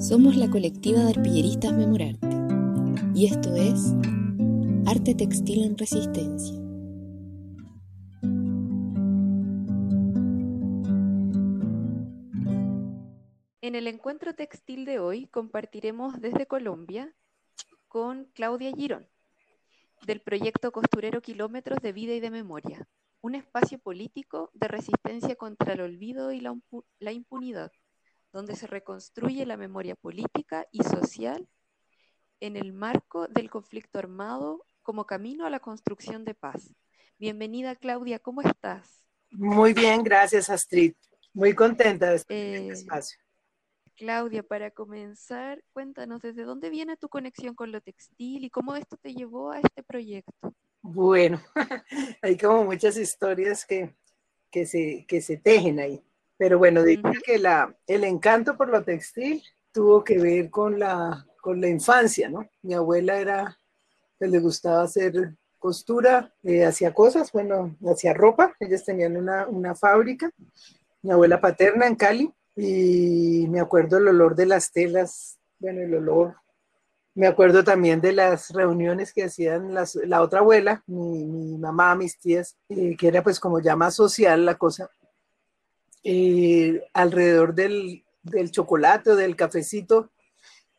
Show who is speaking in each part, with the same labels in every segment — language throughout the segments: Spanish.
Speaker 1: Somos la colectiva de arpilleristas Memorarte y esto es Arte Textil en Resistencia. En el encuentro textil de hoy compartiremos desde Colombia con Claudia Girón, del proyecto Costurero Kilómetros de Vida y de Memoria, un espacio político de resistencia contra el olvido y la, impunidad, donde se reconstruye la memoria política y social en el marco del conflicto armado como camino a la construcción de paz. Bienvenida Claudia, ¿cómo estás?
Speaker 2: Muy bien, gracias Astrid. Muy contenta de estar en este eh, espacio.
Speaker 1: Claudia, para comenzar, cuéntanos desde dónde viene tu conexión con lo textil y cómo esto te llevó a este proyecto.
Speaker 2: Bueno, hay como muchas historias que, que, se, que se tejen ahí. Pero bueno, diría que la, el encanto por lo textil tuvo que ver con la, con la infancia, ¿no? Mi abuela era, pues, le gustaba hacer costura, eh, hacía cosas, bueno, hacía ropa, ellas tenían una, una fábrica, mi abuela paterna en Cali, y me acuerdo el olor de las telas, bueno, el olor. Me acuerdo también de las reuniones que hacían la otra abuela, mi, mamá, mis tías, eh, que era pues como ya más social la cosa, eh, alrededor del, chocolate o del cafecito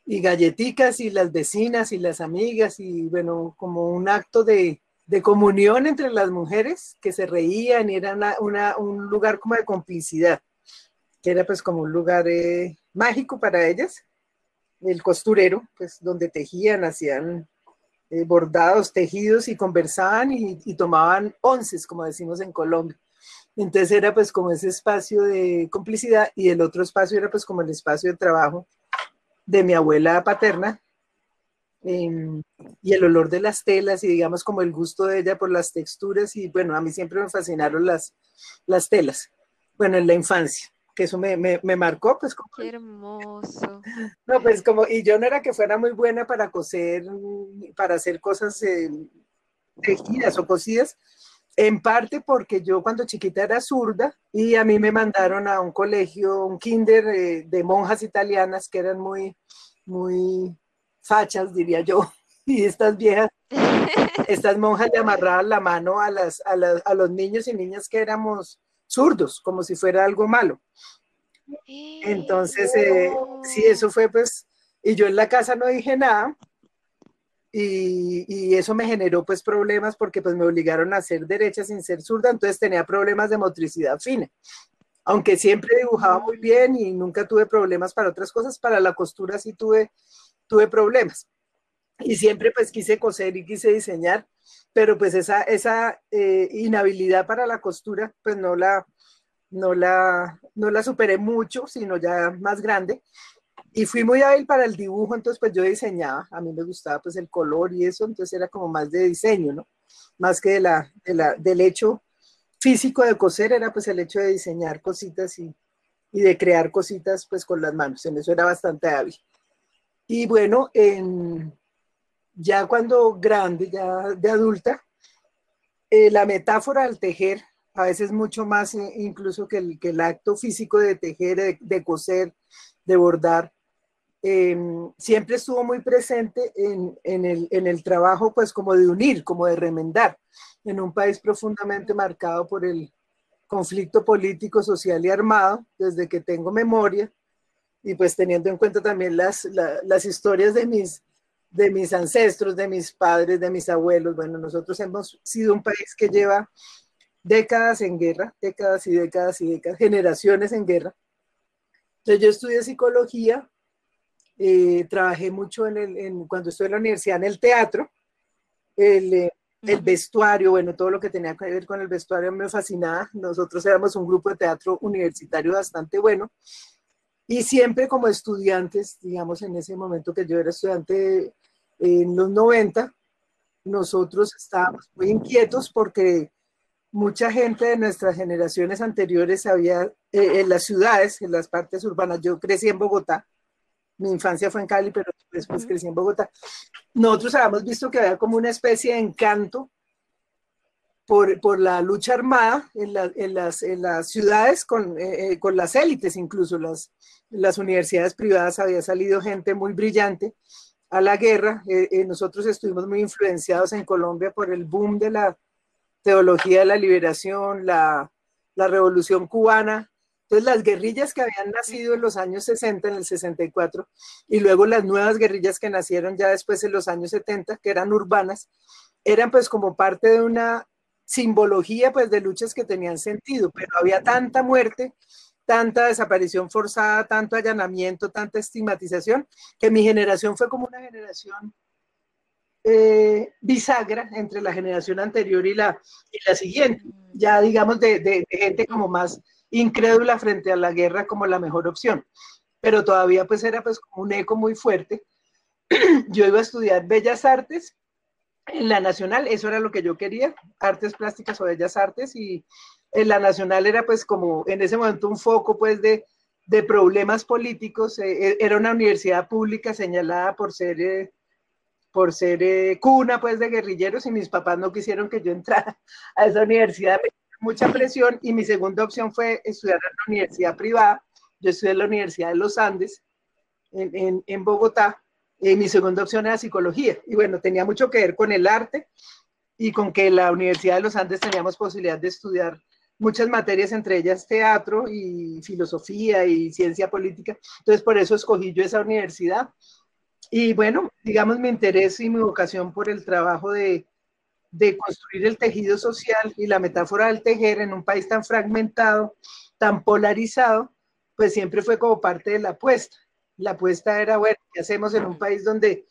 Speaker 2: y galletitas y las vecinas y las amigas y bueno, como un acto de, comunión entre las mujeres que se reían y era una, un lugar como de complicidad que era pues como un lugar eh, mágico para ellas, el costurero, pues donde tejían, hacían eh, bordados, tejidos y conversaban y, tomaban onces, como decimos en Colombia. Entonces era pues como ese espacio de complicidad y el otro espacio era pues como el espacio de trabajo de mi abuela paterna em, y el olor de las telas y digamos como el gusto de ella por las texturas y bueno, a mí siempre me fascinaron las, las telas, bueno, en la infancia que eso me, me, marcó, pues como...
Speaker 1: Qué hermoso.
Speaker 2: No, pues como, y yo no era que fuera muy buena para coser, para hacer cosas eh, tejidas o cosidas, en parte porque yo cuando chiquita era zurda y a mí me mandaron a un colegio, un kinder eh, de monjas italianas que eran muy, muy fachas, diría yo, y estas viejas, estas monjas le amarraban la mano a, las, a, las, a los niños y niñas que éramos zurdos, como si fuera algo malo. Entonces, eh, sí, eso fue pues, y yo en la casa no dije nada, y, y, eso me generó pues problemas porque pues me obligaron a hacer derecha sin ser zurda, entonces tenía problemas de motricidad fina. Aunque siempre dibujaba muy bien y nunca tuve problemas para otras cosas, para la costura sí tuve, tuve problemas. Y siempre pues quise coser y quise diseñar, pero pues esa, esa eh, inhabilidad para la costura, pues no la, no la, no la superé mucho, sino ya más grande. Y fui muy hábil para el dibujo, entonces pues yo diseñaba, a mí me gustaba pues el color y eso, entonces era como más de diseño, ¿no? Más que de la, de la, del hecho físico de coser, era pues el hecho de diseñar cositas y, y de crear cositas pues con las manos, en eso era bastante hábil. Y bueno, en, ya cuando grande, ya de adulta, eh, la metáfora al tejer, a veces mucho más eh, incluso que el, que el, acto físico de tejer, de, coser, de bordar, em, siempre estuvo muy presente en, en, el, en, el, trabajo, pues como de unir, como de remendar, en un país profundamente marcado por el conflicto político, social y armado, desde que tengo memoria, y pues teniendo en cuenta también las, las historias de mis de mis ancestros, de mis padres, de mis abuelos. Bueno, nosotros hemos sido un país que lleva décadas en guerra, décadas y décadas y décadas, generaciones en guerra. Entonces yo estudié psicología, eh, trabajé mucho en el, cuando estuve en la universidad en el teatro, el, eh, el vestuario, bueno, todo lo que tenía que ver con el vestuario me fascinaba. Nosotros éramos un grupo de teatro universitario bastante bueno. Y siempre como estudiantes, digamos, en ese momento que yo era estudiante en los 90, nosotros estábamos muy inquietos porque mucha gente de nuestras generaciones anteriores había, eh, en las ciudades, en las partes urbanas, yo crecí en Bogotá, mi infancia fue en Cali, pero después crecí en Bogotá, nosotros habíamos visto que había como una especie de encanto por, por la lucha armada en, en, las, en las, ciudades con, eh, eh, con, las élites, incluso las, las universidades privadas. Había salido gente muy brillante a la guerra. Eh, nosotros estuvimos muy influenciados en Colombia por el boom de la teología de la liberación, la, la revolución cubana, entonces, las guerrillas que habían nacido en los años 60, en el 64, y luego las nuevas guerrillas que nacieron ya después en los años 70, que eran urbanas, eran pues como parte de una simbología pues de luchas que tenían sentido, pero había tanta muerte, tanta desaparición forzada, tanto allanamiento, tanta estigmatización, que mi generación fue como una generación eh, bisagra entre la generación anterior y la, y la siguiente, ya digamos de, de gente como más incrédula frente a la guerra como la mejor opción. Pero todavía pues era pues un eco muy fuerte. Yo iba a estudiar Bellas Artes en la Nacional, eso era lo que yo quería, artes plásticas o Bellas Artes, y en la Nacional era pues como en ese momento un foco pues de, de problemas políticos, eh, eh, era una universidad pública señalada por ser... Eh, por ser cuna pues de guerrilleros y mis papás no quisieron que yo entrara a esa universidad, mucha presión y mi segunda opción fue estudiar en la universidad privada. Yo estudié en la Universidad de los Andes, en, en, Bogotá, y mi segunda opción era psicología. Y bueno, tenía mucho que ver con el arte y con que la Universidad de los Andes teníamos posibilidad de estudiar muchas materias, entre ellas teatro y filosofía y ciencia política. Entonces, por eso escogí yo esa universidad. Y bueno, digamos, mi interés y mi vocación por el trabajo de, de construir el tejido social y la metáfora del tejer en un país tan fragmentado, tan polarizado, pues siempre fue como parte de la apuesta. La apuesta era, bueno, ¿qué hacemos en un país donde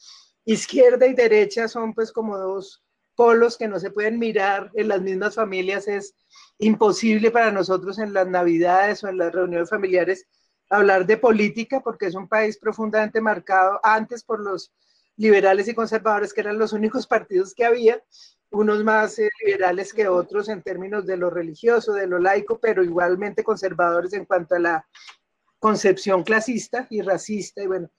Speaker 2: izquierda y derecha son pues como dos polos que no se pueden mirar en las mismas familias? Es imposible para nosotros en las navidades o en las reuniones familiares hablar de política porque es un país profundamente marcado antes por los liberales y conservadores, que eran los únicos partidos que había, unos más eh, liberales que otros en términos de lo religioso, de lo laico, pero igualmente conservadores en cuanto a la concepción clasista y racista. Y bueno,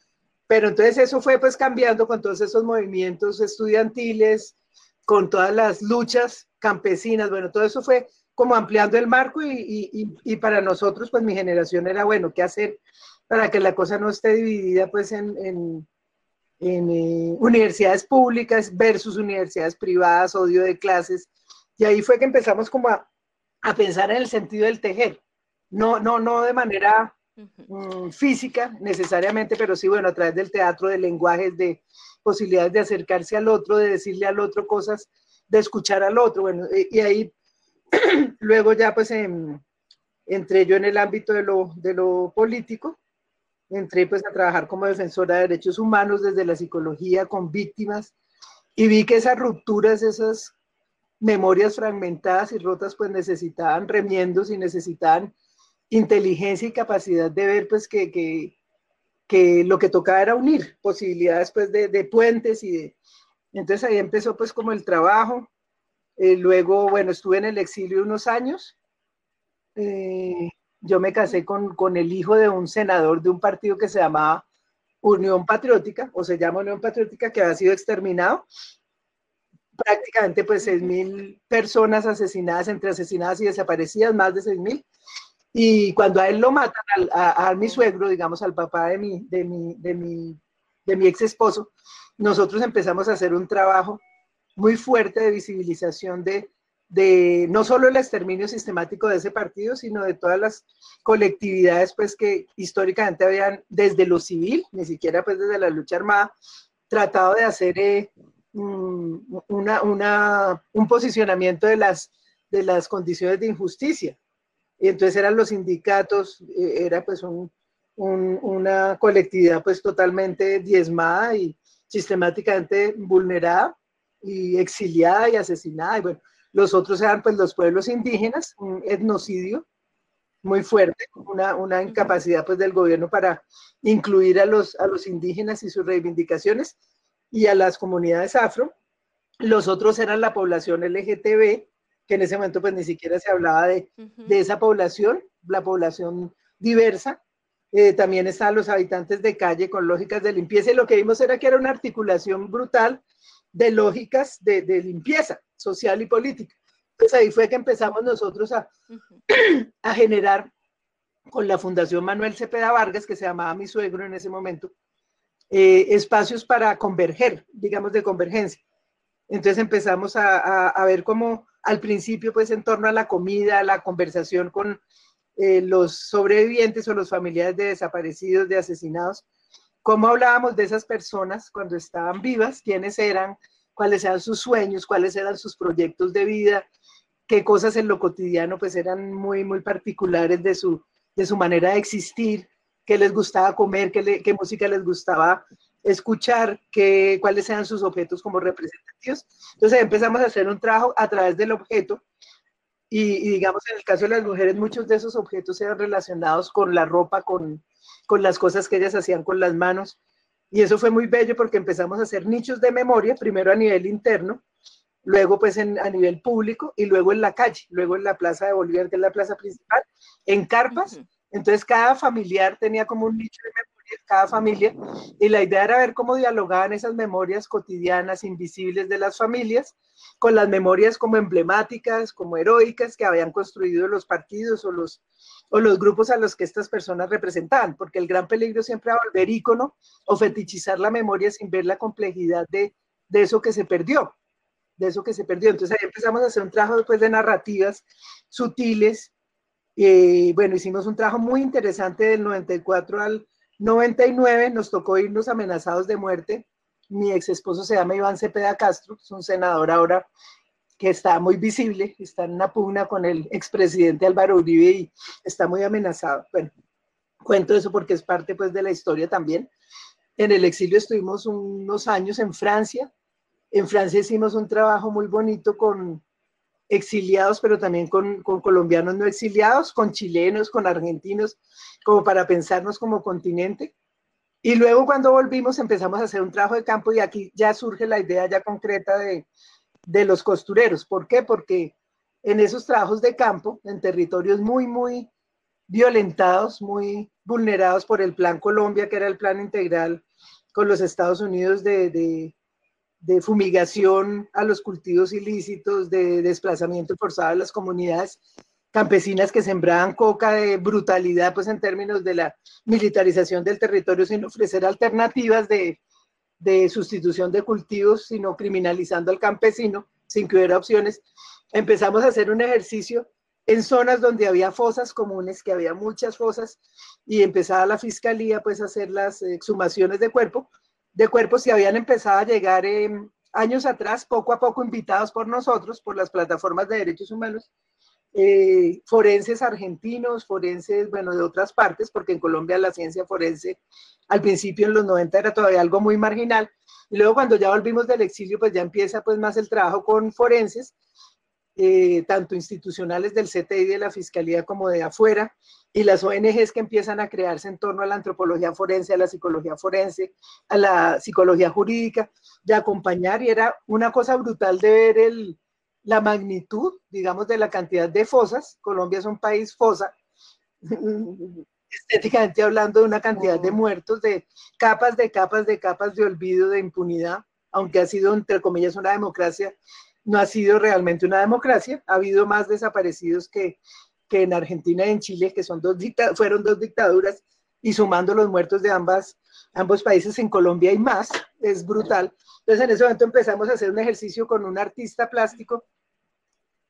Speaker 2: pero entonces eso fue pues cambiando con todos esos movimientos estudiantiles, con todas las luchas campesinas, bueno, todo eso fue como ampliando el marco y, y, y para nosotros, pues mi generación era, bueno, ¿qué hacer para que la cosa no esté dividida pues en, en en eh, universidades públicas versus universidades privadas, odio de clases. Y ahí fue que empezamos como a, a pensar en el sentido del tejer. No, no, no de manera mm, física necesariamente, pero sí, bueno, a través del teatro, de lenguajes, de posibilidades de acercarse al otro, de decirle al otro cosas, de escuchar al otro. Bueno, y, ahí luego ya pues entré yo en el ámbito de lo, de lo político entré pues a trabajar como defensora de derechos humanos desde la psicología con víctimas y vi que esas rupturas, esas memorias fragmentadas y rotas pues necesitaban remiendos y necesitaban inteligencia y capacidad de ver pues que, que, que lo que tocaba era unir posibilidades pues de, de, puentes y de... Entonces ahí empezó pues como el trabajo. Eh, luego, bueno, estuve en el exilio unos años. Eh, yo me casé con, con, el hijo de un senador de un partido que se llamaba Unión Patriótica, o se llama Unión Patriótica, que ha sido exterminado. Prácticamente pues seis mil personas asesinadas, entre asesinadas y desaparecidas, más de seis mil. Y cuando a él lo matan, a, a, mi suegro, digamos, al papá de mi, de mi, de mi, de mi ex esposo, nosotros empezamos a hacer un trabajo muy fuerte de visibilización de, de no solo el exterminio sistemático de ese partido, sino de todas las colectividades pues que históricamente habían desde lo civil, ni siquiera pues desde la lucha armada, tratado de hacer eh, mm, una, una, un posicionamiento de las, de las condiciones de injusticia. Y entonces eran los sindicatos, eh, era pues un, un, una colectividad pues totalmente diezmada y sistemáticamente vulnerada y exiliada y asesinada. Y bueno, los otros eran pues los pueblos indígenas, un etnocidio muy fuerte, una, una incapacidad pues del gobierno para incluir a los, a los indígenas y sus reivindicaciones y a las comunidades afro. Los otros eran la población LGTB, que en ese momento pues ni siquiera se hablaba de, de esa población, la población diversa. Eh, también estaban los habitantes de calle con lógicas de limpieza y lo que vimos era que era una articulación brutal de lógicas de, de limpieza social y política. Pues ahí fue que empezamos nosotros a, a generar con la Fundación Manuel Cepeda Vargas, que se llamaba mi suegro en ese momento, eh, espacios para converger, digamos, de convergencia. Entonces empezamos a, a, ver cómo al principio, pues en torno a la comida, la conversación con eh, los sobrevivientes o los familiares de desaparecidos, de asesinados, cómo hablábamos de esas personas cuando estaban vivas, quiénes eran, cuáles eran sus sueños, cuáles eran sus proyectos de vida, qué cosas en lo cotidiano pues eran muy, muy particulares de su, de su manera de existir, qué les gustaba comer, qué, qué música les gustaba escuchar, qué, cuáles eran sus objetos como representativos. Entonces empezamos a hacer un trabajo a través del objeto y, digamos en el caso de las mujeres muchos de esos objetos eran relacionados con la ropa, con, con las cosas que ellas hacían con las manos. Y eso fue muy bello porque empezamos a hacer nichos de memoria, primero a nivel interno, luego pues en, a nivel público y luego en la calle, luego en la Plaza de Bolívar, que es la plaza principal, en carpas. Entonces cada familiar tenía como un nicho de memoria, cada familia, y la idea era ver cómo dialogaban esas memorias cotidianas, invisibles de las familias, con las memorias como emblemáticas, como heroicas que habían construido los partidos o los, o los grupos a los que estas personas representaban, porque el gran peligro siempre era volver ícono o fetichizar la memoria sin ver la complejidad de, de eso que se perdió de eso que se perdió. Entonces ahí empezamos a hacer un trabajo después de narrativas sutiles. y bueno, hicimos un trabajo muy interesante del 94 al 99, nos tocó irnos amenazados de muerte. Mi ex esposo se llama Iván Cepeda Castro, es un senador ahora que está muy visible, está en una pugna con el expresidente Álvaro Uribe y está muy amenazado. Bueno, cuento eso porque es parte pues de la historia también. En el exilio estuvimos unos años en Francia, en Francia hicimos un trabajo muy bonito con exiliados, pero también con, colombianos no exiliados, con chilenos, con argentinos, como para pensarnos como continente. Y luego cuando volvimos empezamos a hacer un trabajo de campo y aquí ya surge la idea ya concreta de, de los costureros. ¿Por qué? Porque en esos trabajos de campo, en territorios muy, muy violentados, muy vulnerados por el Plan Colombia, que era el plan integral con los Estados Unidos de, de fumigación a los cultivos ilícitos, de desplazamiento forzado a las comunidades campesinas que sembraban coca, de brutalidad, pues en términos de la militarización del territorio, sin ofrecer alternativas de, de sustitución de cultivos, sino criminalizando al campesino, sin que hubiera opciones. Empezamos a hacer un ejercicio en zonas donde había fosas comunes, que había muchas fosas, y empezaba la fiscalía pues a hacer las exhumaciones de cuerpo, de cuerpos que habían empezado a llegar años atrás, poco a poco invitados por nosotros, por las plataformas de derechos humanos, eh, forenses argentinos, forenses, bueno, de otras partes, porque en Colombia la ciencia forense al principio en los 90 era todavía algo muy marginal, y luego cuando ya volvimos del exilio, pues ya empieza pues más el trabajo con forenses, eh, tanto institucionales del CTI de la Fiscalía como de afuera, y las ONGs que empiezan a crearse en torno a la antropología forense, a la psicología forense, a la psicología jurídica, de acompañar, y era una cosa brutal de ver el, la magnitud, digamos, de la cantidad de fosas. Colombia es un país fosa, estéticamente hablando de una cantidad de muertos, de capas, de capas, de capas de olvido, de impunidad, aunque ha sido, entre comillas, una democracia no ha sido realmente una democracia. Ha habido más desaparecidos que, que en Argentina y en Chile, que son dos fueron dos dictaduras, y sumando los muertos de ambas, ambos países, en Colombia y más, es brutal. Entonces en ese momento empezamos a hacer un ejercicio con un artista plástico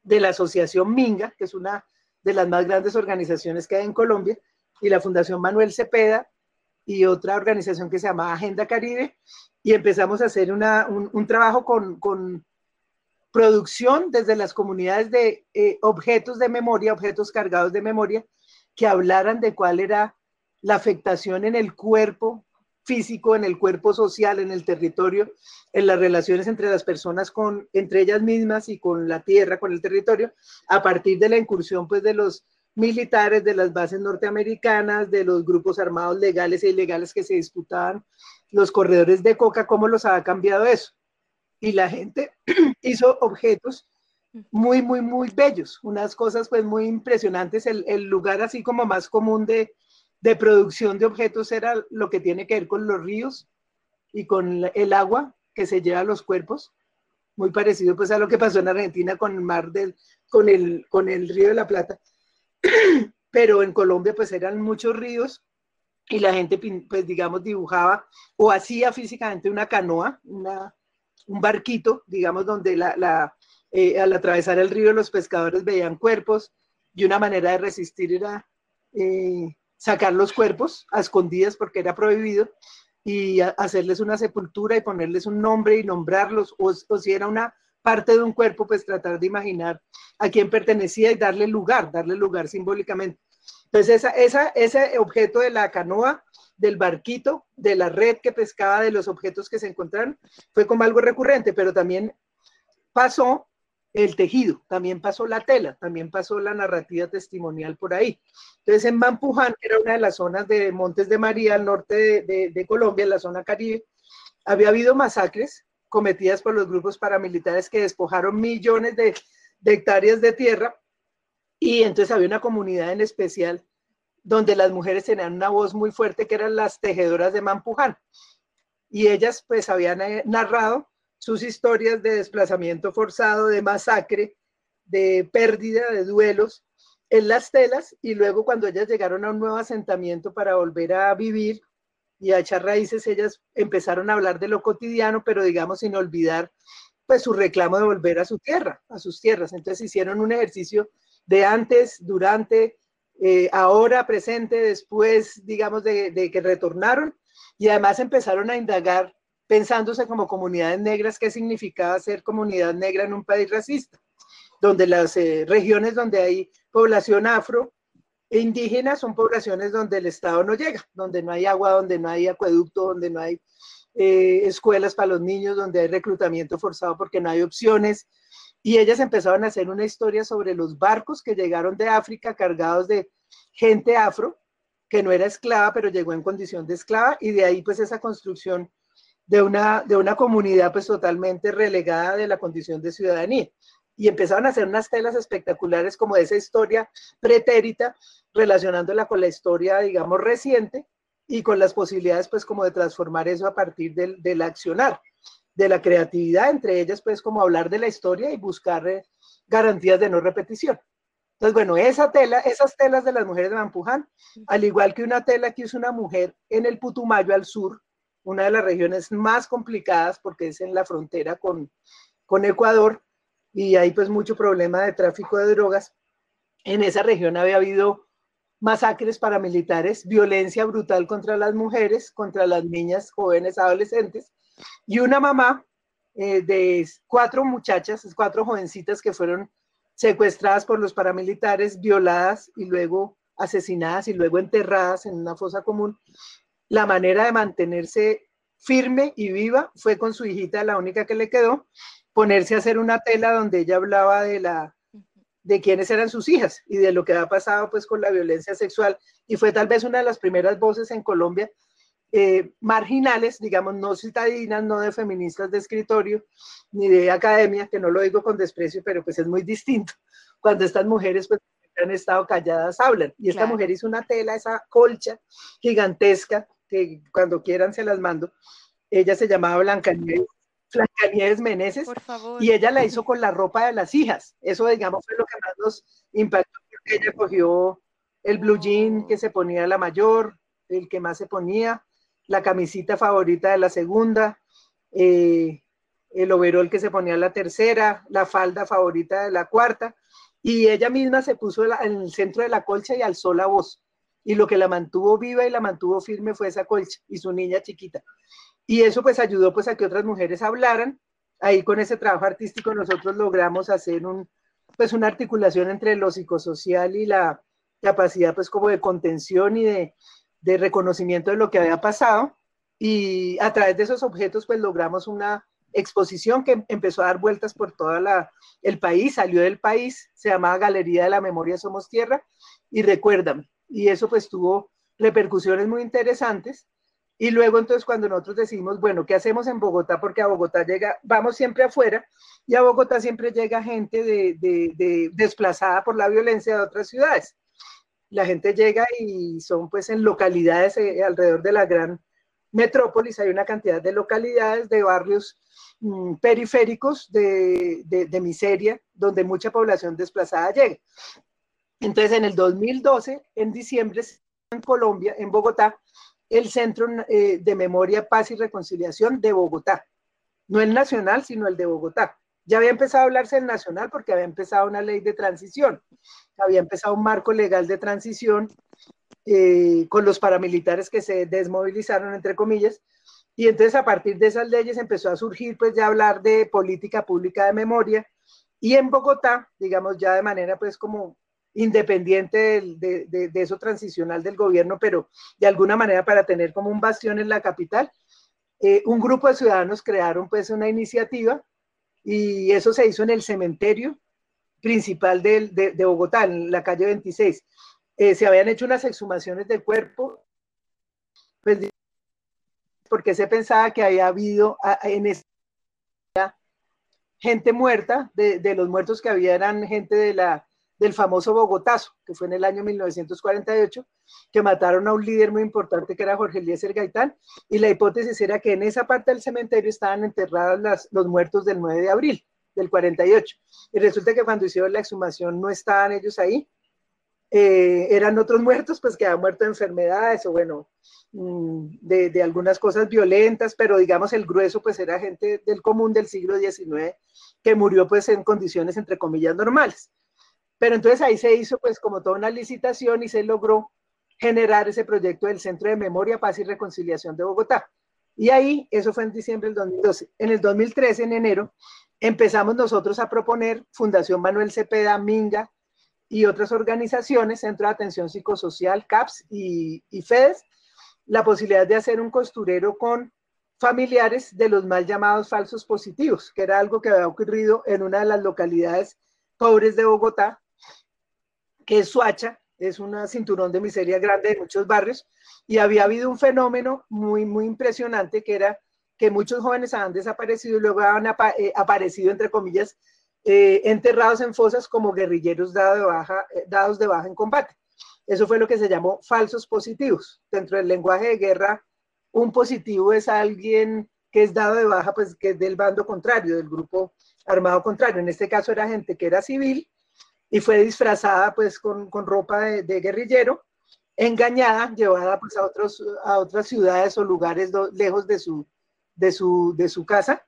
Speaker 2: de la Asociación Minga, que es una de las más grandes organizaciones que hay en Colombia, y la Fundación Manuel Cepeda, y otra organización que se llama Agenda Caribe, y empezamos a hacer una, un, un, trabajo con, con producción desde las comunidades de eh, objetos de memoria, objetos cargados de memoria, que hablaran de cuál era la afectación en el cuerpo físico, en el cuerpo social, en el territorio, en las relaciones entre las personas con, entre ellas mismas y con la tierra, con el territorio, a partir de la incursión pues de los militares, de las bases norteamericanas, de los grupos armados legales e ilegales que se disputaban, los corredores de coca, cómo los ha cambiado eso y la gente hizo objetos muy, muy, muy bellos, unas cosas pues muy impresionantes. El, el lugar así como más común de, de, producción de objetos era lo que tiene que ver con los ríos y con el agua que se lleva a los cuerpos. muy parecido pues a lo que pasó en Argentina con el mar del, con el, con el río de la Plata. Pero en Colombia pues eran muchos ríos y la gente pues digamos dibujaba o hacía físicamente una canoa, una, un barquito, digamos, donde la, la eh, al atravesar el río los pescadores veían cuerpos y una manera de resistir era eh, sacar los cuerpos a escondidas porque era prohibido y hacerles una sepultura y ponerles un nombre y nombrarlos, o, si era una parte de un cuerpo, pues tratar de imaginar a quién pertenecía y darle lugar, darle lugar simbólicamente. Entonces, esa, esa, ese objeto de la canoa, del barquito, de la red que pescaba, de los objetos que se encontraron, fue como algo recurrente, pero también pasó el tejido, también pasó la tela, también pasó la narrativa testimonial por ahí. Entonces, en Mampuján, que era una de las zonas de Montes de María, al norte de, Colombia, en la zona caribe, había habido masacres cometidas por los grupos paramilitares que despojaron millones de, de hectáreas de tierra y entonces había una comunidad en especial donde las mujeres tenían una voz muy fuerte que eran las tejedoras de Mampuján. Y ellas pues habían eh, narrado sus historias de desplazamiento forzado, de masacre, de pérdida, de duelos en las telas y luego cuando ellas llegaron a un nuevo asentamiento para volver a vivir y a echar raíces, ellas empezaron a hablar de lo cotidiano, pero digamos sin olvidar pues su reclamo de volver a su tierra, a sus tierras. Entonces hicieron un ejercicio de antes, durante, eh, ahora, presente, después, digamos, de, que retornaron y además empezaron a indagar pensándose como comunidades negras, qué significaba ser comunidad negra en un país racista, donde las eh, regiones donde hay población afro e indígena son poblaciones donde el Estado no llega, donde no hay agua, donde no hay acueducto, donde no hay eh, escuelas para los niños, donde hay reclutamiento forzado porque no hay opciones. Y ellas empezaron a hacer una historia sobre los barcos que llegaron de África cargados de gente afro, que no era esclava, pero llegó en condición de esclava, y de ahí pues esa construcción de una, de una comunidad pues totalmente relegada de la condición de ciudadanía. Y empezaron a hacer unas telas espectaculares como esa historia pretérita, relacionándola con la historia, digamos, reciente y con las posibilidades pues como de transformar eso a partir del, del accionar, de la creatividad, entre ellas pues como hablar de la historia y buscar eh, garantías de no repetición. Entonces, bueno, esa tela, esas telas de las mujeres de Mampuján, al igual que una tela que hizo una mujer en el Putumayo al sur, una de las regiones más complicadas porque es en la frontera con, con Ecuador y hay pues mucho problema de tráfico de drogas. En esa región había habido masacres paramilitares, violencia brutal contra las mujeres, contra las niñas, jóvenes, adolescentes, y una mamá eh, de cuatro muchachas, cuatro jovencitas que fueron secuestradas por los paramilitares, violadas y luego asesinadas y luego enterradas en una fosa común. La manera de mantenerse firme y viva fue con su hijita, la única que le quedó, ponerse a hacer una tela donde ella hablaba de la de quiénes eran sus hijas y de lo que había pasado pues con la violencia sexual. Y fue tal vez una de las primeras voces en Colombia eh, marginales, digamos, no citadinas, no de feministas de escritorio, ni de academia, que no lo digo con desprecio, pero pues es muy distinto. Cuando estas mujeres pues han estado calladas hablan. Y esta mujer hizo una tela, esa colcha gigantesca, que cuando quieran se las mando. Ella se llamaba Blancanieves, Blancanieves Meneses, y ella la hizo con la ropa de las hijas. Eso, digamos, fue lo que más nos impactó, porque ella cogió el blue jean que se ponía la mayor, el que más se ponía, la camisita favorita de la segunda, eh, el overol que se ponía la tercera, la falda favorita de la cuarta, y ella misma se puso en el centro de la colcha y alzó la voz y lo que la mantuvo viva y la mantuvo firme fue esa colcha y su niña chiquita. Y eso pues ayudó pues a que otras mujeres hablaran. Ahí con ese trabajo artístico nosotros logramos hacer un, pues una articulación entre lo psicosocial y la capacidad pues como de contención y de, de reconocimiento de lo que había pasado. Y a través de esos objetos pues logramos una exposición que empezó a dar vueltas por todo el país, salió del país, se llamaba Galería de la Memoria Somos Tierra y recuérdame, y eso pues tuvo repercusiones muy interesantes. Y luego entonces cuando nosotros decimos, bueno, ¿qué hacemos en Bogotá? Porque a Bogotá llega, vamos siempre afuera y a Bogotá siempre llega gente de, desplazada por la violencia de otras ciudades. La gente llega y son pues en localidades eh, alrededor de la gran metrópolis hay una cantidad de localidades, de barrios mm, periféricos de, de, miseria, donde mucha población desplazada llega. Entonces, en el 2012, en diciembre, en Colombia, en Bogotá, el Centro eh, de Memoria, Paz y Reconciliación de Bogotá. No el nacional, sino el de Bogotá. Ya había empezado a hablarse del nacional porque había empezado una ley de transición, había empezado un marco legal de transición eh, con los paramilitares que se desmovilizaron, entre comillas, y entonces a partir de esas leyes empezó a surgir pues ya hablar de política pública de memoria, y en Bogotá, digamos ya de manera pues como independiente de, de, eso transicional del gobierno, pero de alguna manera para tener como un bastión en la capital, eh, un grupo de ciudadanos crearon pues una iniciativa y eso se hizo en el cementerio principal de, de Bogotá, en la calle 26. Eh, se habían hecho unas exhumaciones del cuerpo, pues porque se pensaba que había habido en esa gente muerta, de, de, los muertos que había eran gente de la, del famoso Bogotazo, que fue en el año 1948, que mataron a un líder muy importante que era Jorge Eliezer Gaitán, y la hipótesis era que en esa parte del cementerio estaban enterrados las, los muertos del 9 de abril del 48. Y resulta que cuando hicieron la exhumación no estaban ellos ahí, eh, eran otros muertos, pues que habían muerto de enfermedades o bueno, mm, de, de, algunas cosas violentas, pero digamos el grueso pues era gente del común del siglo XIX que murió pues en condiciones entre comillas normales. Pero entonces ahí se hizo pues como toda una licitación y se logró generar ese proyecto del Centro de Memoria, Paz y Reconciliación de Bogotá. Y ahí, eso fue en diciembre del 2012. En el 2013, en enero, empezamos nosotros a proponer Fundación Manuel Cepeda, Minga, y otras organizaciones, Centro de Atención Psicosocial, CAPS y, FEDES, la posibilidad de hacer un costurero con familiares de los mal llamados falsos positivos, que era algo que había ocurrido en una de las localidades pobres de Bogotá, que es Suacha, es un cinturón de miseria grande de muchos barrios, y había habido un fenómeno muy, muy impresionante que era que muchos jóvenes han desaparecido y luego han eh, aparecido, entre comillas, eh, enterrados en fosas como guerrilleros dado de baja, eh, dados de baja en combate. Eso fue lo que se llamó falsos positivos. Dentro del lenguaje de guerra, un positivo es alguien que es dado de baja, pues que es del bando contrario, del grupo armado contrario. En este caso era gente que era civil y fue disfrazada pues con, con ropa de, de, guerrillero, engañada, llevada pues a, otros, a otras ciudades o lugares lejos de su, de, su, de su casa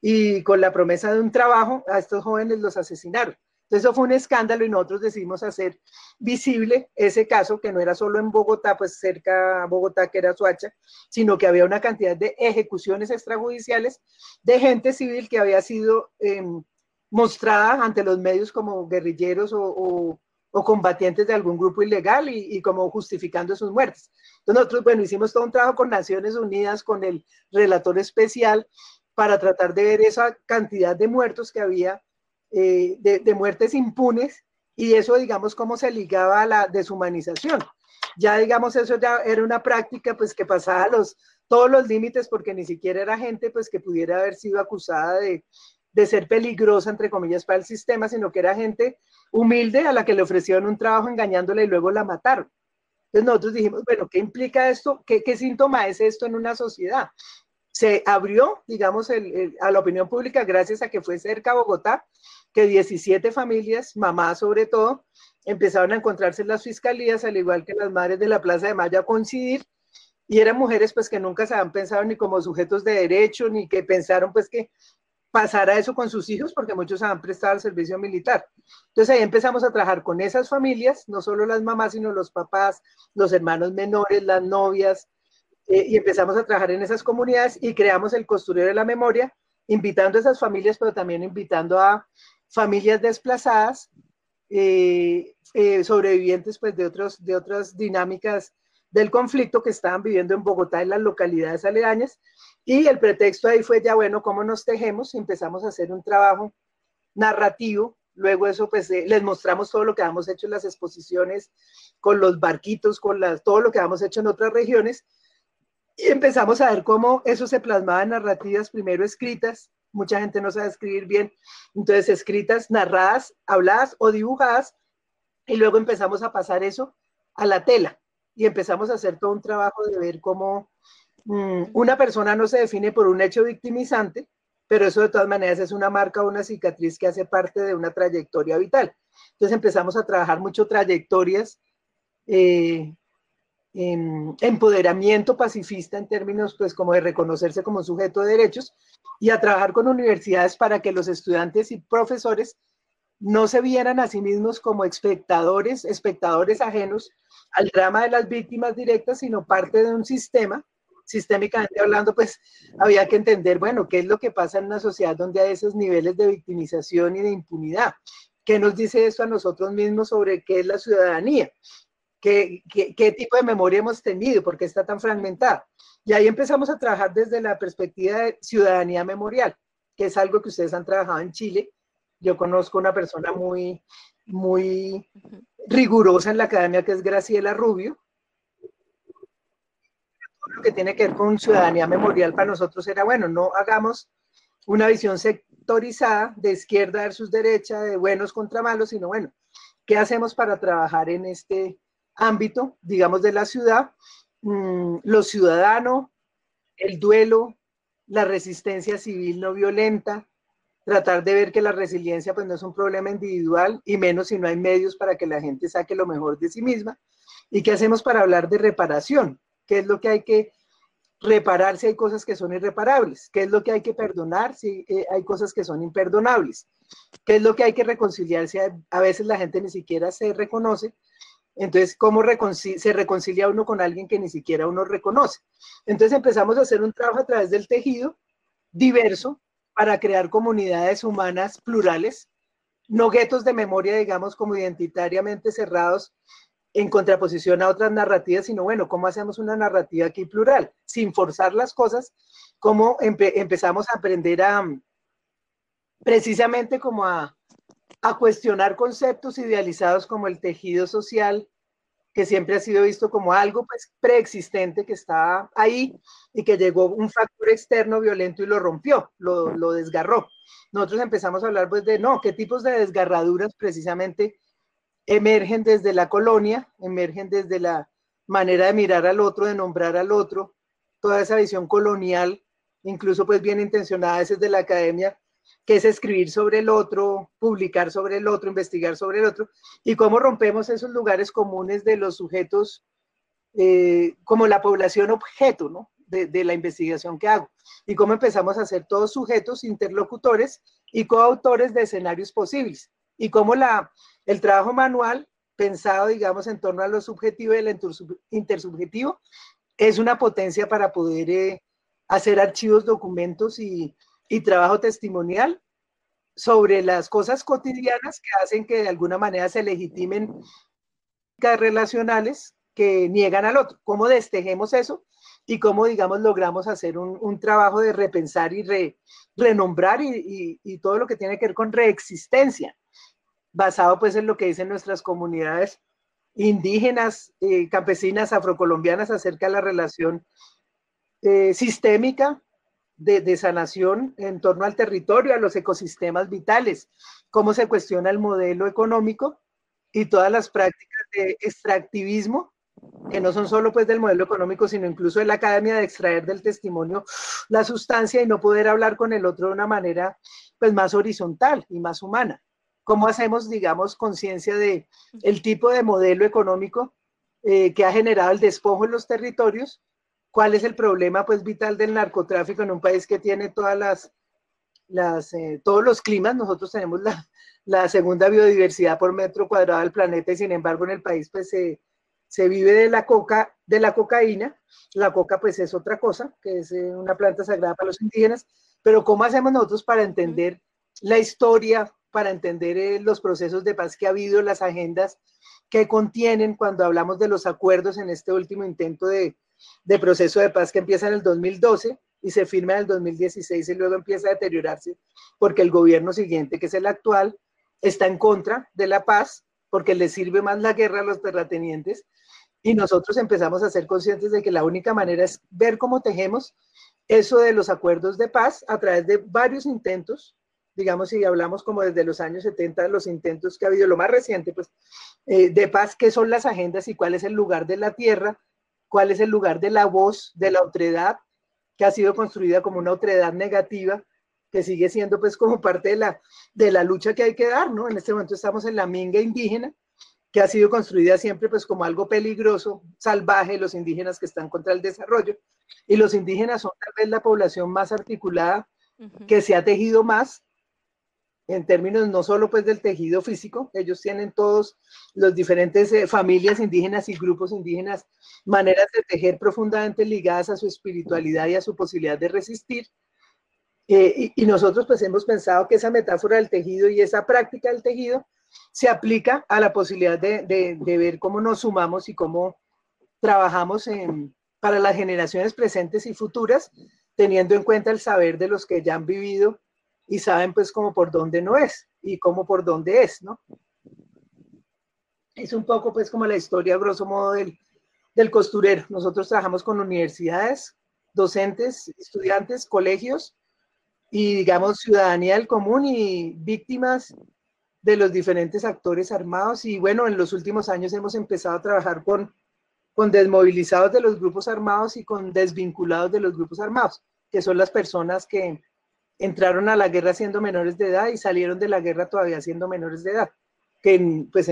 Speaker 2: y con la promesa de un trabajo, a estos jóvenes los asesinaron. Entonces eso fue un escándalo y nosotros decidimos hacer visible ese caso, que no era solo en Bogotá, pues cerca a Bogotá, que era Suacha, sino que había una cantidad de ejecuciones extrajudiciales de gente civil que había sido em, mostrada ante los medios como guerrilleros o, combatientes de algún grupo ilegal y, y, como justificando sus muertes. Entonces nosotros, bueno, hicimos todo un trabajo con Naciones Unidas, con el relator especial, para tratar de ver esa cantidad de muertos que había, eh, de, muertes impunes, y eso, digamos, cómo se ligaba a la deshumanización. Ya, digamos, eso ya era una práctica, pues, que pasaba los, todos los límites, porque ni siquiera era gente, pues, que pudiera haber sido acusada de, de ser peligrosa, entre comillas, para el sistema, sino que era gente humilde a la que le ofrecieron un trabajo engañándola y luego la mataron. Entonces nosotros dijimos, bueno, ¿qué implica esto? ¿Qué, qué síntoma es esto en una sociedad? se abrió, digamos, a la opinión pública gracias a que fue cerca a Bogotá, que 17 familias, mamás sobre todo, empezaron a encontrarse en las fiscalías, al igual que las madres de la Plaza de Mayo, a coincidir, y eran mujeres pues que nunca se habían pensado ni como sujetos de derecho, ni que pensaron pues que pasara eso con sus hijos, porque muchos han prestado el servicio militar. Entonces ahí empezamos a trabajar con esas familias, no solo las mamás, sino los papás, los hermanos menores, las novias, eh, y empezamos a trabajar en esas comunidades y creamos el costurero de la memoria, invitando a esas familias, pero también invitando a familias desplazadas, eh, eh, sobrevivientes pues, de, otros, de otras dinámicas del conflicto que estaban viviendo en Bogotá, en las localidades aledañas. Y el pretexto ahí fue ya, bueno, ¿cómo nos tejemos? Empezamos a hacer un trabajo narrativo. Luego eso, pues, les mostramos todo lo que hemos hecho en las exposiciones, con los barquitos, con las, todo lo que hemos hecho en otras regiones. Y empezamos a ver cómo eso se plasmaba en narrativas, primero escritas, mucha gente no sabe escribir bien, entonces escritas, narradas, habladas o dibujadas, y luego empezamos a pasar eso a la tela y empezamos a hacer todo un trabajo de ver cómo una persona no se define por un hecho victimizante, pero eso de todas maneras es una marca o una cicatriz que hace parte de una trayectoria vital. Entonces empezamos a trabajar mucho trayectorias, eh, en empoderamiento pacifista en términos pues como de reconocerse como sujeto de derechos y a trabajar con universidades para que los estudiantes y profesores no se vieran a sí mismos como espectadores, espectadores ajenos al drama de las víctimas directas, sino parte de un sistema, sistémicamente hablando, pues había que entender, bueno, qué es lo que pasa en una sociedad donde hay esos niveles de victimización y de impunidad. ¿Qué nos dice esto a nosotros mismos sobre qué es la ciudadanía? ¿Qué, qué, qué tipo de memoria hemos tenido? ¿Por qué está tan fragmentada? Y ahí empezamos a trabajar desde la perspectiva de ciudadanía memorial, que es algo que ustedes han trabajado en Chile yo conozco una persona muy, muy rigurosa en la academia que es Graciela Rubio. Lo que tiene que ver con ciudadanía memorial para nosotros era, bueno, no hagamos una visión sectorizada de izquierda versus derecha, de buenos contra malos, sino bueno, ¿qué hacemos para trabajar en este ámbito, digamos, de la ciudad? Mm, lo ciudadano, el duelo, la resistencia civil no violenta, tratar de ver que la resiliencia pues no es un problema individual y menos si no hay medios para que la gente saque lo mejor de sí misma. ¿Y qué hacemos para hablar de reparación? ¿Qué es lo que hay que reparar si hay cosas que son irreparables? ¿Qué es lo que hay que perdonar si eh, hay cosas que son imperdonables? ¿Qué es lo que hay que reconciliar si a, veces la gente ni siquiera se reconoce? Entonces, ¿cómo se reconcilia uno con alguien que ni siquiera uno reconoce? Entonces empezamos a hacer un trabajo a través del tejido diverso, para crear comunidades humanas plurales, no guetos de memoria, digamos, como identitariamente cerrados en contraposición a otras narrativas, sino bueno, ¿cómo hacemos una narrativa aquí plural? Sin forzar las cosas, ¿cómo empezamos a aprender a precisamente como a, a cuestionar conceptos idealizados como el tejido social, que siempre ha sido visto como algo pues, preexistente que estaba ahí y que llegó un factor externo violento y lo rompió, lo, lo desgarró. Nosotros empezamos a hablar pues de, no, qué tipos de desgarraduras precisamente emergen desde la colonia, emergen desde la manera de mirar al otro, de nombrar al otro, toda esa visión colonial, incluso pues bien intencionada a veces de la academia, que es escribir sobre el otro, publicar sobre el otro, investigar sobre el otro, y cómo rompemos esos lugares comunes de los sujetos eh, como la población objeto, ¿no? De, de, la investigación que hago, y cómo empezamos a ser todos sujetos interlocutores y coautores de escenarios posibles, y cómo la, el trabajo manual pensado, digamos, en torno a lo subjetivo y el intersubjetivo, es una potencia para poder eh, hacer archivos, documentos y, y trabajo testimonial sobre las cosas cotidianas que hacen que de alguna manera se legitimen relacionales que niegan al otro. ¿Cómo destejemos eso? Y cómo, digamos, logramos hacer un, trabajo de repensar y renombrar y, todo lo que tiene que ver con reexistencia, basado pues en lo que dicen nuestras comunidades indígenas, eh, campesinas, afrocolombianas acerca de la relación eh, sistémica de, sanación en torno al territorio, a los ecosistemas vitales, cómo se cuestiona el modelo económico y todas las prácticas de extractivismo, que no son solo pues del modelo económico, sino incluso de la academia de extraer del testimonio la sustancia y no poder hablar con el otro de una manera pues más horizontal y más humana. ¿Cómo hacemos, digamos, conciencia de el tipo de modelo económico eh, que ha generado el despojo en los territorios cuál es el problema pues vital del narcotráfico en un país que tiene todas las, las eh, todos los climas. Nosotros tenemos la, la, segunda biodiversidad por metro cuadrado del planeta y sin embargo en el país pues se, se vive de la coca, de la cocaína. La coca pues es otra cosa, que es eh, una planta sagrada para los indígenas. Pero ¿cómo hacemos nosotros para entender la historia, para entender eh, los procesos de paz que ha habido, las agendas que contienen cuando hablamos de los acuerdos en este último intento de, de proceso de paz que empieza en el 2012 y se firma en el 2016 y luego empieza a deteriorarse porque el gobierno siguiente, que es el actual, está en contra de la paz porque le sirve más la guerra a los terratenientes y nosotros empezamos a ser conscientes de que la única manera es ver cómo tejemos eso de los acuerdos de paz a través de varios intentos, digamos, si hablamos como desde los años 70, los intentos que ha habido, lo más reciente, pues, eh, de paz, qué son las agendas y cuál es el lugar de la tierra cuál es el lugar de la voz de la otredad, que ha sido construida como una otredad negativa, que sigue siendo pues como parte de la, de la lucha que hay que dar, ¿no? En este momento estamos en la minga indígena, que ha sido construida siempre pues como algo peligroso, salvaje, los indígenas que están contra el desarrollo, y los indígenas son tal vez la población más articulada, que se ha tejido más, en términos no solo pues del tejido físico, ellos tienen todos los diferentes eh, familias indígenas y grupos indígenas, maneras de tejer profundamente ligadas a su espiritualidad y a su posibilidad de resistir. Eh, y, nosotros pues hemos pensado que esa metáfora del tejido y esa práctica del tejido se aplica a la posibilidad de, de, ver cómo nos sumamos y cómo trabajamos en, para las generaciones presentes y futuras, teniendo en cuenta el saber de los que ya han vivido y saben pues como por dónde no es y cómo por dónde es, ¿no? Es un poco pues como la historia, grosso modo, del, del costurero. Nosotros trabajamos con universidades, docentes, estudiantes, colegios y digamos ciudadanía del común y víctimas de los diferentes actores armados. Y bueno, en los últimos años hemos empezado a trabajar con, con desmovilizados de los grupos armados y con desvinculados de los grupos armados, que son las personas que, entraron a la guerra siendo menores de edad y salieron de la guerra todavía siendo menores de edad, que pues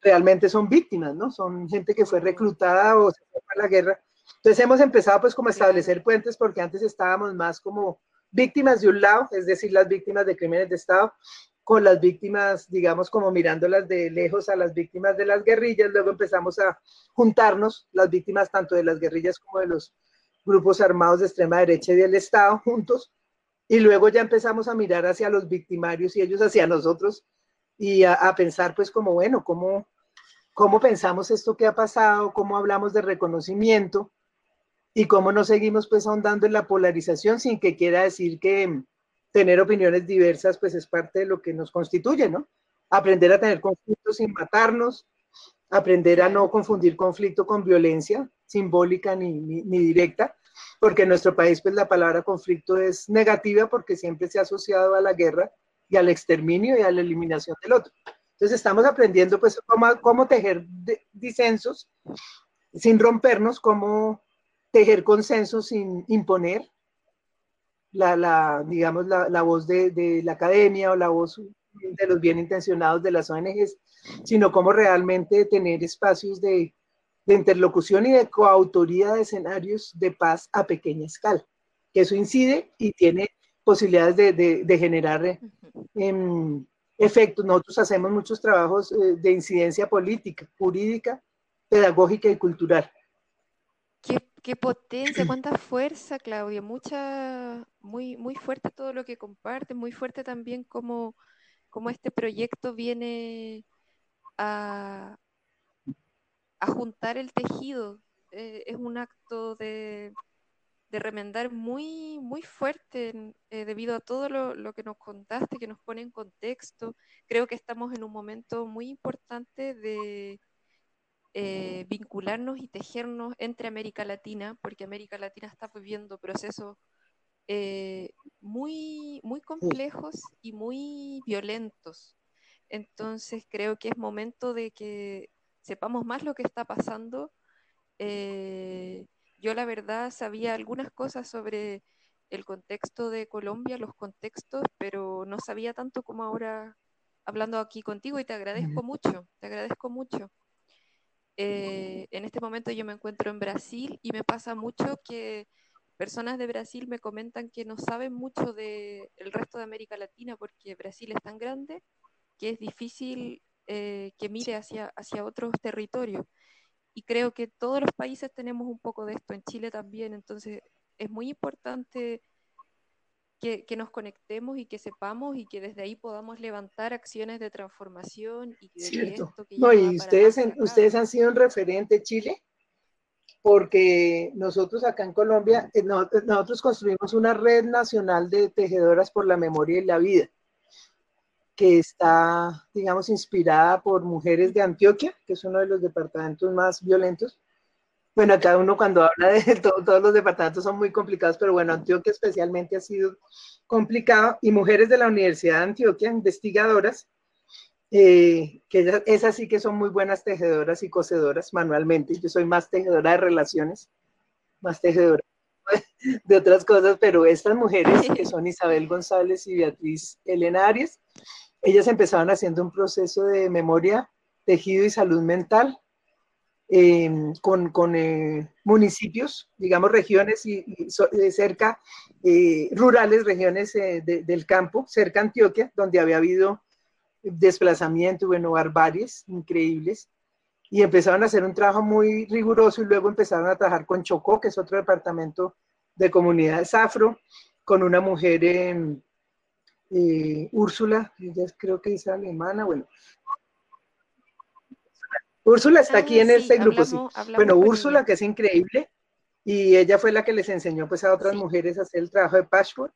Speaker 2: realmente son víctimas, ¿no? Son gente que fue reclutada o se fue para la guerra. Entonces hemos empezado pues como a establecer puentes porque antes estábamos más como víctimas de un lado, es decir, las víctimas de crímenes de Estado, con las víctimas, digamos, como mirándolas de lejos a las víctimas de las guerrillas, luego empezamos a juntarnos, las víctimas tanto de las guerrillas como de los grupos armados de extrema derecha y del Estado juntos, y luego ya empezamos a mirar hacia los victimarios y ellos hacia nosotros y a, pensar pues como, bueno, ¿cómo, ¿cómo pensamos esto que ha pasado? ¿Cómo hablamos de reconocimiento? Y cómo nos seguimos pues ahondando en la polarización sin que quiera decir que tener opiniones diversas pues es parte de lo que nos constituye, ¿no? Aprender a tener conflictos sin matarnos, aprender a no confundir conflicto con violencia simbólica ni, ni directa, porque en nuestro país pues la palabra conflicto es negativa porque siempre se ha asociado a la guerra y al exterminio y a la eliminación del otro. Entonces estamos aprendiendo pues cómo, cómo tejer disensos sin rompernos, cómo tejer consensos sin imponer la, la digamos, la, la voz de, de, la academia o la voz de los bien intencionados de las ONGs, sino cómo realmente tener espacios de de interlocución y de coautoría de escenarios de paz a pequeña escala, que eso incide y tiene posibilidades de, generar em, efectos. Nosotros hacemos muchos trabajos eh, de incidencia política, jurídica, pedagógica y cultural.
Speaker 1: Qué, potencia, cuánta fuerza, Claudia, mucha, muy, muy fuerte todo lo que comparte, muy fuerte también como, como este proyecto viene a, a juntar el tejido. Eh, es un acto de, remendar muy, muy fuerte eh, debido a todo lo, que nos contaste, que nos pone en contexto. Creo que estamos en un momento muy importante de eh, vincularnos y tejernos entre América Latina, porque América Latina está viviendo procesos muy, muy complejos y muy violentos. Entonces creo que es momento de que sepamos más lo que está pasando. Eh, yo la verdad sabía algunas cosas sobre el contexto de Colombia, los contextos, pero no sabía tanto como ahora hablando aquí contigo y te agradezco mucho, te agradezco mucho. Eh, en este momento yo me encuentro en Brasil y me pasa mucho que personas de Brasil me comentan que no saben mucho del resto de América Latina porque Brasil es tan grande que es difícil eh, que mire hacia, hacia otros territorios. Y creo que todos los países tenemos un poco de esto, en Chile también, entonces es muy importante que, que, nos conectemos y que sepamos y que desde ahí podamos levantar acciones de transformación y
Speaker 2: Cierto. no, y ustedes, ustedes han sido un referente Chile porque nosotros acá en Colombia, eh, nosotros construimos una red nacional de tejedoras por la memoria y la vida que está, digamos, inspirada por mujeres de Antioquia, que es uno de los departamentos más violentos. Bueno, cada uno cuando habla de todos los departamentos son muy complicados, pero bueno, Antioquia especialmente ha sido complicado y mujeres de la Universidad de Antioquia, investigadoras, eh, que esas sí que son muy buenas tejedoras y cosedoras manualmente. Yo soy más tejedora de relaciones, más tejedora de otras cosas, pero estas mujeres que son Isabel González y Beatriz Elena Arias, ellas empezaban haciendo un proceso de memoria, tejido y salud mental em, con, con eh, municipios, digamos regiones y, cerca, eh, rurales, regiones del campo, cerca a Antioquia, donde había habido desplazamiento, bueno, barbaries increíbles, y empezaron a hacer un trabajo muy riguroso y luego empezaron a trabajar con Chocó, que es otro departamento de comunidades afro, con una mujer, eh, eh, Úrsula, ella creo que es alemana, bueno. Úrsula está aquí en ah, este grupo, sí. Bueno, Úrsula, que es increíble, y ella fue la que les enseñó pues a otras mujeres a hacer el trabajo de patchwork.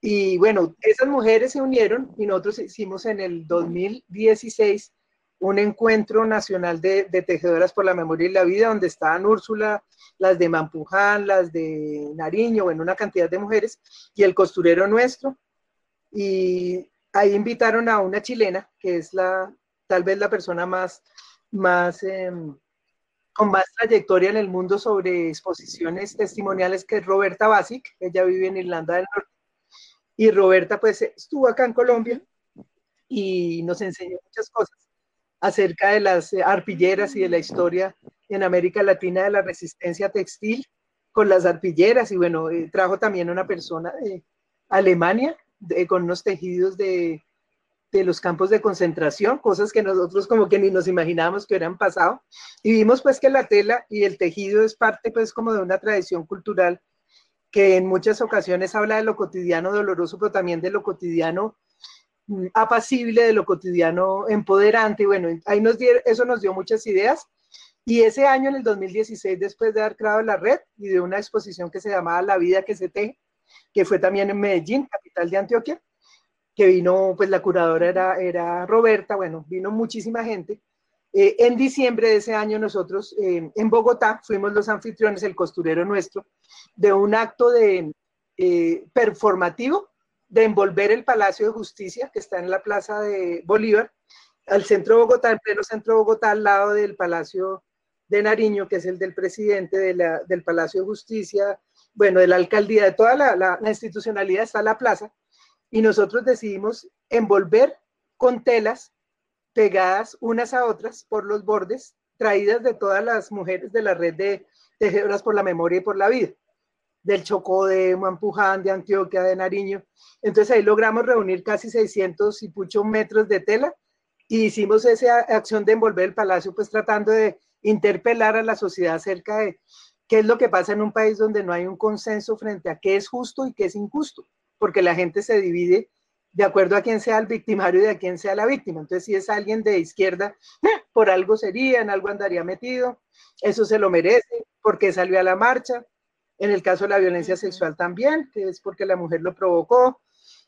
Speaker 2: Y bueno, esas mujeres se unieron y nosotros hicimos en el 2016 un encuentro nacional de, tejedoras por la memoria y la vida, donde estaban Úrsula, las de Mampuján, las de Nariño, bueno, una cantidad de mujeres, y el costurero nuestro. Y ahí invitaron a una chilena, que es la, tal vez la persona más, más, em, con más trayectoria en el mundo sobre exposiciones testimoniales, que es Roberta Basic, ella vive en Irlanda del Norte. Y Roberta pues estuvo acá en Colombia y nos enseñó muchas cosas acerca de las arpilleras y de la historia en América Latina de la resistencia textil con las arpilleras y bueno, eh, trajo también una persona de Alemania con unos tejidos de, de, los campos de concentración, cosas que nosotros como que ni nos imaginábamos que hubieran pasado. Y vimos pues que la tela y el tejido es parte pues como de una tradición cultural que en muchas ocasiones habla de lo cotidiano doloroso, pero también de lo cotidiano apacible, de lo cotidiano empoderante. Y bueno, ahí nos dio, eso nos dio muchas ideas. Y ese año, en el 2016, después de haber creado la red y de una exposición que se llamaba La vida que se teje, que fue también en Medellín, capital de Antioquia, que vino, pues la curadora era, era Roberta, bueno, vino muchísima gente. Eh, en diciembre de ese año nosotros eh, en Bogotá fuimos los anfitriones, el costurero nuestro, de un acto de eh, performativo de envolver el Palacio de Justicia que está en la Plaza de Bolívar, al centro de Bogotá, en pleno centro de Bogotá, al lado del Palacio de Nariño, que es el del presidente del Palacio de Justicia, bueno, de la alcaldía, de toda la, la institucionalidad está la plaza, y nosotros decidimos envolver con telas pegadas unas a otras por los bordes, traídas de todas las mujeres de la red de tejedoras por la memoria y por la vida, del Chocó, de Mampuján, de Antioquia, de Nariño. Entonces ahí logramos reunir casi 600 y pucho metros de tela y hicimos esa acción de envolver el palacio, pues tratando de interpelar a la sociedad acerca de qué es lo que pasa en un país donde no hay un consenso frente a qué es justo y qué es injusto, porque la gente se divide de acuerdo a quién sea el victimario y de a quién sea la víctima. Entonces, si es alguien de izquierda, por algo sería, en algo andaría metido, eso se lo merece, porque salió a la marcha. En el caso de la violencia sexual también, que es porque la mujer lo provocó.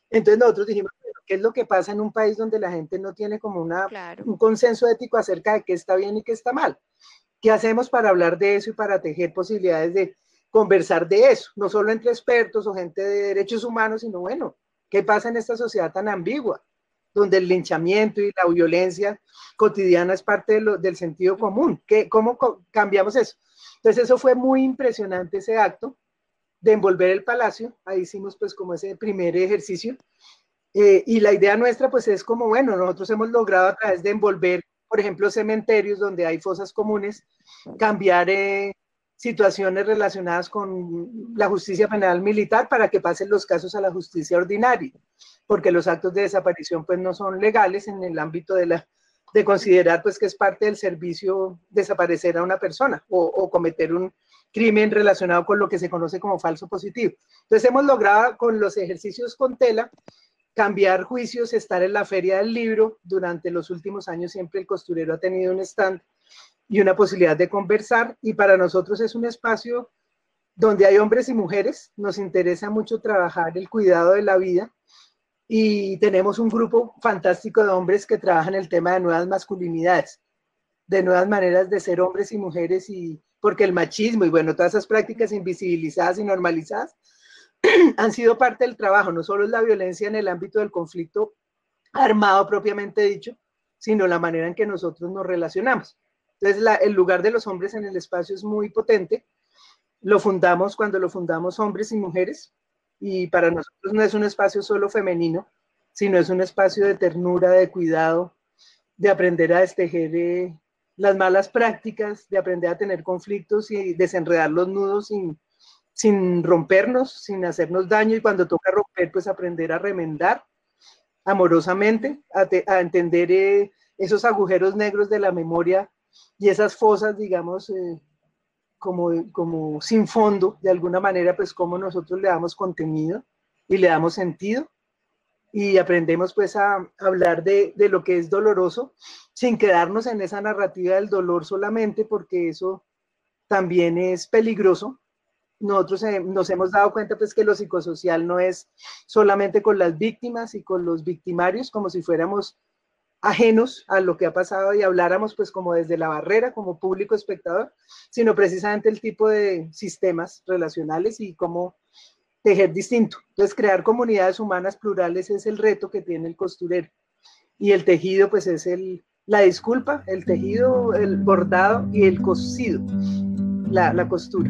Speaker 2: Entonces nosotros dijimos, ¿qué es lo que pasa en un país donde la gente no tiene como una, un consenso ético acerca de qué está bien y qué está mal? ¿Qué hacemos para hablar de eso y para tejer posibilidades de conversar de eso? No solo entre expertos o gente de derechos humanos, sino bueno, ¿Qué pasa en esta sociedad tan ambigua? Donde el linchamiento y la violencia cotidiana es parte del sentido común. ¿Qué, ¿Cómo cambiamos eso? Entonces eso fue muy impresionante ese acto de envolver el palacio. Ahí hicimos pues como ese primer ejercicio. Eh, y la idea nuestra pues es como, bueno, nosotros hemos logrado a través de envolver, por ejemplo, cementerios donde hay fosas comunes, cambiar eh, situaciones relacionadas con la justicia penal militar para que pasen los casos a la justicia ordinaria, porque los actos de desaparición pues no son legales en el ámbito de la de considerar pues que es parte del servicio desaparecer a una persona o, o cometer un crimen relacionado con lo que se conoce como falso positivo. Entonces hemos logrado con los ejercicios con tela cambiar juicios, estar en la feria del libro. Durante los últimos años siempre el costurero ha tenido un stand y una posibilidad de conversar. Y para nosotros es un espacio donde hay hombres y mujeres. Nos interesa mucho trabajar el cuidado de la vida y tenemos un grupo fantástico de hombres que trabajan el tema de nuevas masculinidades, de nuevas maneras de ser hombres y mujeres y porque el machismo y bueno, todas esas prácticas invisibilizadas y normalizadas han sido parte del trabajo, no solo es la violencia en el ámbito del conflicto armado propiamente dicho, sino la manera en que nosotros nos relacionamos. Entonces, el lugar de los hombres en el espacio es muy potente. Lo fundamos cuando lo fundamos hombres y mujeres, y para nosotros no es un espacio solo femenino, sino es un espacio de ternura, de cuidado, de aprender a destejer eh, las malas prácticas, de aprender a tener conflictos y desenredar los nudos sin, sin rompernos, sin hacernos daño y cuando toca romper, pues aprender a remendar amorosamente, a, entender eh, esos agujeros negros de la memoria y esas fosas, digamos, eh, como, como sin fondo, de alguna manera, pues como nosotros le damos contenido y le damos sentido y aprendemos pues a hablar de, de, lo que es doloroso sin quedarnos en esa narrativa del dolor solamente porque eso también es peligroso. Nosotros eh, nos hemos dado cuenta pues que lo psicosocial no es solamente con las víctimas y con los victimarios como si fuéramos ajenos a lo que ha pasado y habláramos pues como desde la barrera, como público espectador, sino precisamente el tipo de sistemas relacionales y cómo tejer distinto. Entonces, crear comunidades humanas plurales es el reto que tiene el costurero. Y el tejido, pues, es el, la disculpa, el tejido, el bordado y el cosido, la, la costura.